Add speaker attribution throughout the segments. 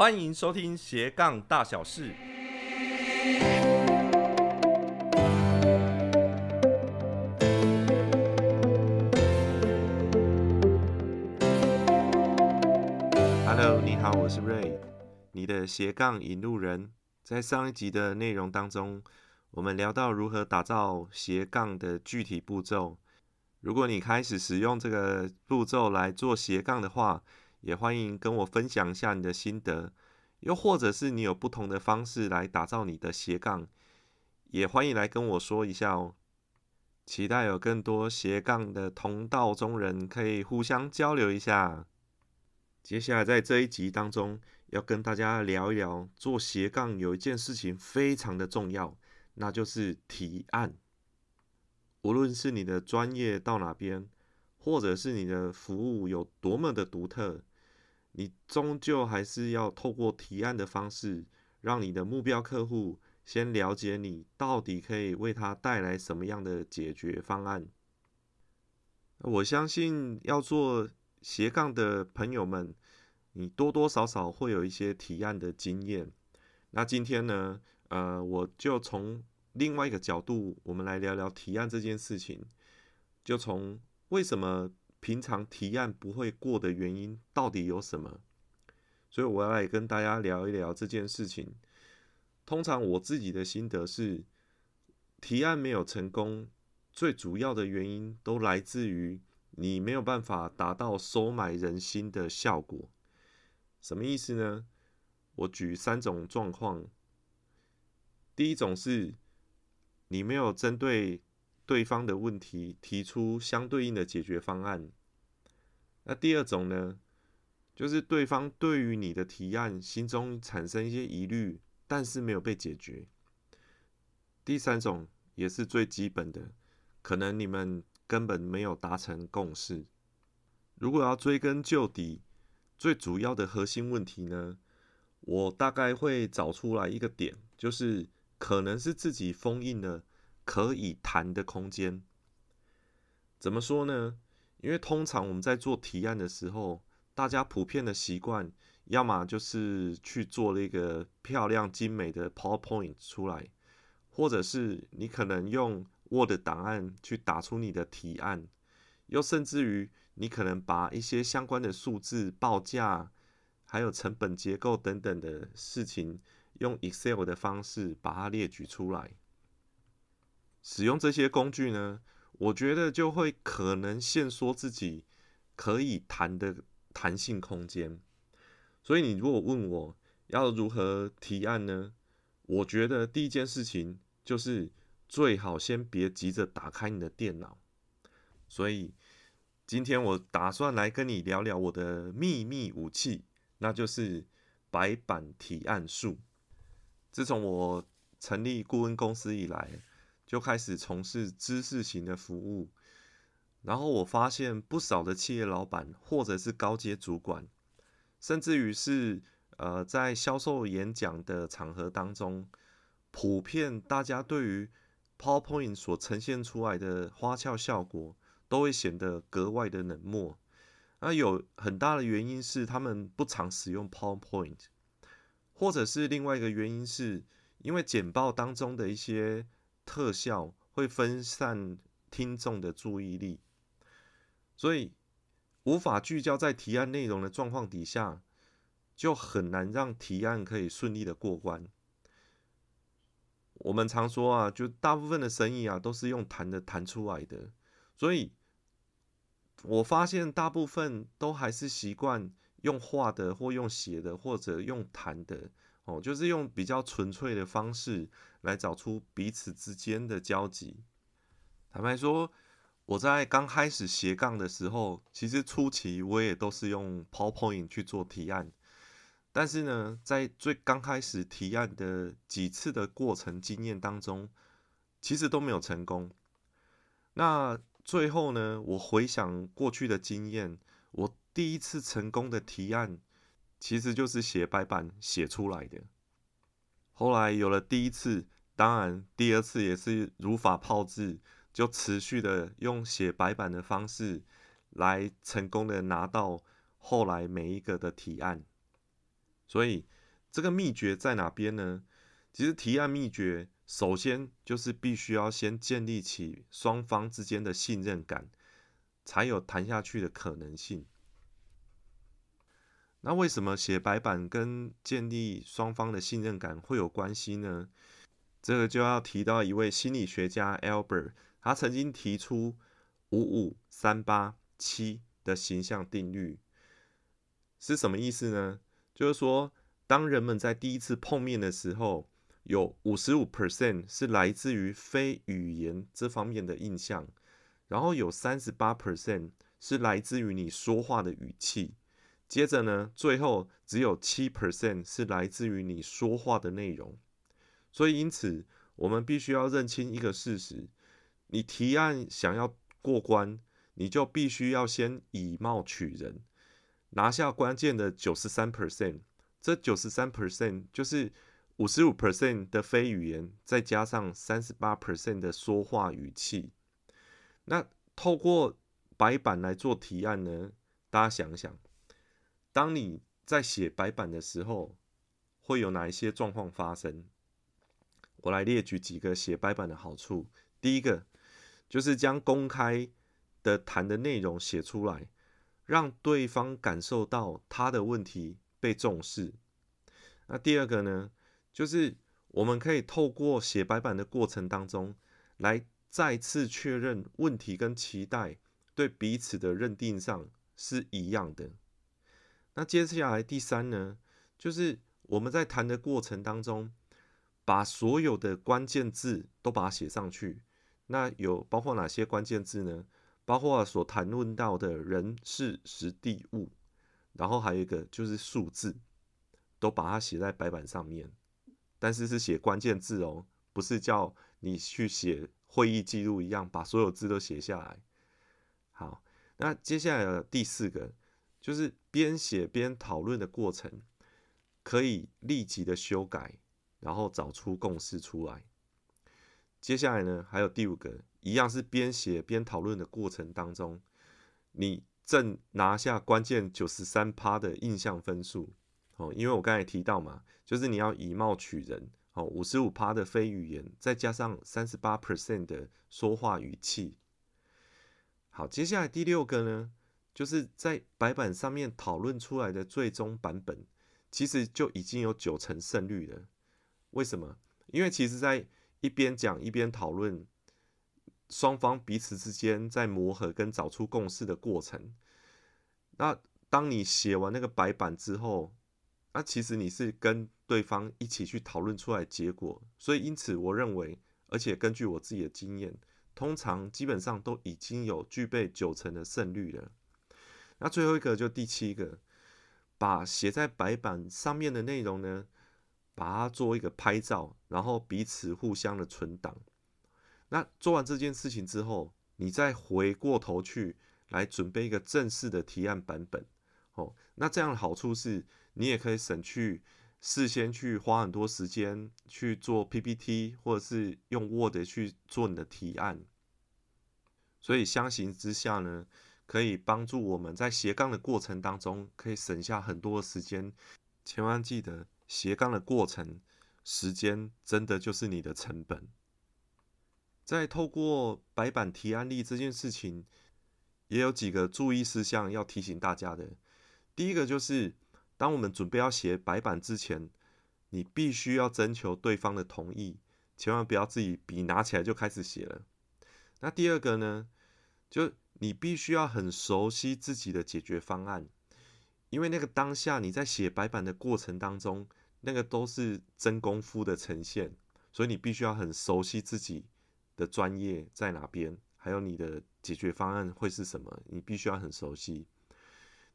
Speaker 1: 欢迎收听斜杠大小事。Hello，你好，我是 Ray，你的斜杠引路人。在上一集的内容当中，我们聊到如何打造斜杠的具体步骤。如果你开始使用这个步骤来做斜杠的话，也欢迎跟我分享一下你的心得。又或者是你有不同的方式来打造你的斜杠，也欢迎来跟我说一下哦。期待有更多斜杠的同道中人可以互相交流一下。接下来在这一集当中，要跟大家聊一聊做斜杠有一件事情非常的重要，那就是提案。无论是你的专业到哪边，或者是你的服务有多么的独特，你终究还是要透过提案的方式，让你的目标客户先了解你到底可以为他带来什么样的解决方案。我相信要做斜杠的朋友们，你多多少少会有一些提案的经验。那今天呢，呃，我就从另外一个角度，我们来聊聊提案这件事情。就从为什么平常提案不会过的原因到底有什么？所以我要来跟大家聊一聊这件事情。通常我自己的心得是，提案没有成功，最主要的原因都来自于你没有办法达到收买人心的效果。什么意思呢？我举三种状况。第一种是。你没有针对对方的问题提出相对应的解决方案。那第二种呢，就是对方对于你的提案心中产生一些疑虑，但是没有被解决。第三种也是最基本的，可能你们根本没有达成共识。如果要追根究底，最主要的核心问题呢，我大概会找出来一个点，就是。可能是自己封印了可以谈的空间。怎么说呢？因为通常我们在做提案的时候，大家普遍的习惯，要么就是去做了一个漂亮精美的 PowerPoint 出来，或者是你可能用 Word 档案去打出你的提案，又甚至于你可能把一些相关的数字报价，还有成本结构等等的事情。用 Excel 的方式把它列举出来，使用这些工具呢，我觉得就会可能限缩自己可以谈的弹性空间。所以你如果问我要如何提案呢？我觉得第一件事情就是最好先别急着打开你的电脑。所以今天我打算来跟你聊聊我的秘密武器，那就是白板提案术。自从我成立顾问公司以来，就开始从事知识型的服务。然后我发现不少的企业老板，或者是高阶主管，甚至于是呃在销售演讲的场合当中，普遍大家对于 PowerPoint 所呈现出来的花俏效果，都会显得格外的冷漠。那有很大的原因是他们不常使用 PowerPoint。或者是另外一个原因，是因为简报当中的一些特效会分散听众的注意力，所以无法聚焦在提案内容的状况底下，就很难让提案可以顺利的过关。我们常说啊，就大部分的生意啊，都是用谈的谈出来的，所以我发现大部分都还是习惯。用画的，或用写的，或者用谈的，哦，就是用比较纯粹的方式来找出彼此之间的交集。坦白说，我在刚开始斜杠的时候，其实初期我也都是用 PowerPoint 去做提案，但是呢，在最刚开始提案的几次的过程经验当中，其实都没有成功。那最后呢，我回想过去的经验，我。第一次成功的提案，其实就是写白板写出来的。后来有了第一次，当然第二次也是如法炮制，就持续的用写白板的方式来成功的拿到后来每一个的提案。所以这个秘诀在哪边呢？其实提案秘诀首先就是必须要先建立起双方之间的信任感，才有谈下去的可能性。那为什么写白板跟建立双方的信任感会有关系呢？这个就要提到一位心理学家 Albert，他曾经提出五五三八七的形象定律，是什么意思呢？就是说，当人们在第一次碰面的时候，有五十五 percent 是来自于非语言这方面的印象，然后有三十八 percent 是来自于你说话的语气。接着呢，最后只有七 percent 是来自于你说话的内容，所以因此我们必须要认清一个事实：你提案想要过关，你就必须要先以貌取人，拿下关键的九十三 percent。这九十三 percent 就是五十五 percent 的非语言，再加上三十八 percent 的说话语气。那透过白板来做提案呢？大家想想。当你在写白板的时候，会有哪一些状况发生？我来列举几个写白板的好处。第一个就是将公开的谈的内容写出来，让对方感受到他的问题被重视。那第二个呢，就是我们可以透过写白板的过程当中，来再次确认问题跟期待对彼此的认定上是一样的。那接下来第三呢，就是我们在谈的过程当中，把所有的关键字都把它写上去。那有包括哪些关键字呢？包括所谈论到的人事时地物，然后还有一个就是数字，都把它写在白板上面。但是是写关键字哦，不是叫你去写会议记录一样，把所有字都写下来。好，那接下来的第四个。就是边写边讨论的过程，可以立即的修改，然后找出共识出来。接下来呢，还有第五个，一样是边写边讨论的过程当中，你正拿下关键九十三趴的印象分数哦，因为我刚才提到嘛，就是你要以貌取人哦，五十五趴的非语言，再加上三十八 percent 的说话语气。好，接下来第六个呢？就是在白板上面讨论出来的最终版本，其实就已经有九成胜率了。为什么？因为其实，在一边讲一边讨论，双方彼此之间在磨合跟找出共识的过程。那当你写完那个白板之后，那其实你是跟对方一起去讨论出来结果。所以，因此我认为，而且根据我自己的经验，通常基本上都已经有具备九成的胜率了。那最后一个就第七个，把写在白板上面的内容呢，把它做一个拍照，然后彼此互相的存档。那做完这件事情之后，你再回过头去来准备一个正式的提案版本。哦，那这样的好处是，你也可以省去事先去花很多时间去做 PPT，或者是用 Word 去做你的提案。所以相形之下呢？可以帮助我们在斜杠的过程当中，可以省下很多的时间。千万记得，斜杠的过程时间真的就是你的成本。在透过白板提案例这件事情，也有几个注意事项要提醒大家的。第一个就是，当我们准备要写白板之前，你必须要征求对方的同意，千万不要自己笔拿起来就开始写了。那第二个呢，就你必须要很熟悉自己的解决方案，因为那个当下你在写白板的过程当中，那个都是真功夫的呈现，所以你必须要很熟悉自己的专业在哪边，还有你的解决方案会是什么，你必须要很熟悉。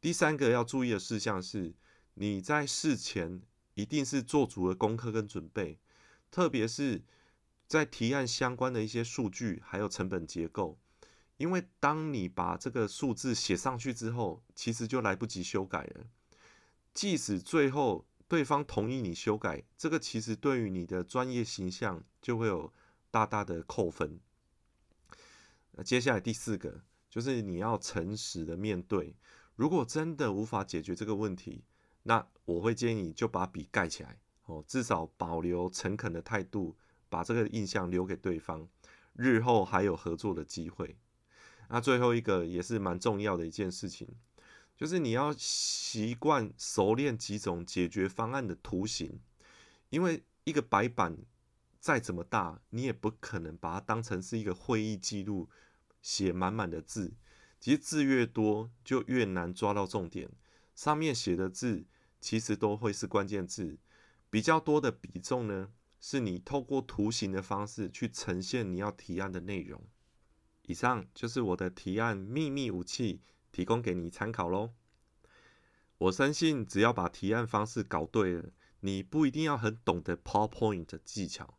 Speaker 1: 第三个要注意的事项是，你在事前一定是做足了功课跟准备，特别是在提案相关的一些数据，还有成本结构。因为当你把这个数字写上去之后，其实就来不及修改了。即使最后对方同意你修改，这个其实对于你的专业形象就会有大大的扣分。那接下来第四个就是你要诚实的面对，如果真的无法解决这个问题，那我会建议你就把笔盖起来哦，至少保留诚恳的态度，把这个印象留给对方，日后还有合作的机会。那最后一个也是蛮重要的一件事情，就是你要习惯熟练几种解决方案的图形，因为一个白板再怎么大，你也不可能把它当成是一个会议记录，写满满的字。其实字越多，就越难抓到重点。上面写的字其实都会是关键字，比较多的比重呢，是你透过图形的方式去呈现你要提案的内容。以上就是我的提案秘密武器，提供给你参考喽。我相信，只要把提案方式搞对了，你不一定要很懂得 PowerPoint 技巧，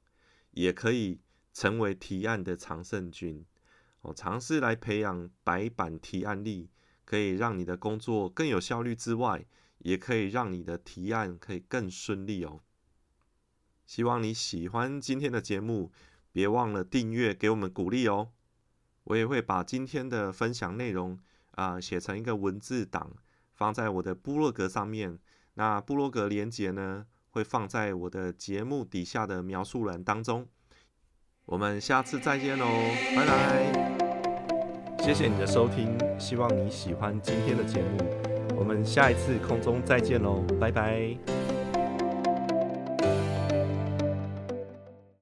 Speaker 1: 也可以成为提案的常胜军。哦，尝试来培养白板提案力，可以让你的工作更有效率之外，也可以让你的提案可以更顺利哦。希望你喜欢今天的节目，别忘了订阅，给我们鼓励哦。我也会把今天的分享内容啊写成一个文字档，放在我的部落格上面。那部落格连接呢，会放在我的节目底下的描述栏当中。我们下次再见喽，拜拜！谢谢你的收听，希望你喜欢今天的节目。我们下一次空中再见喽，拜拜！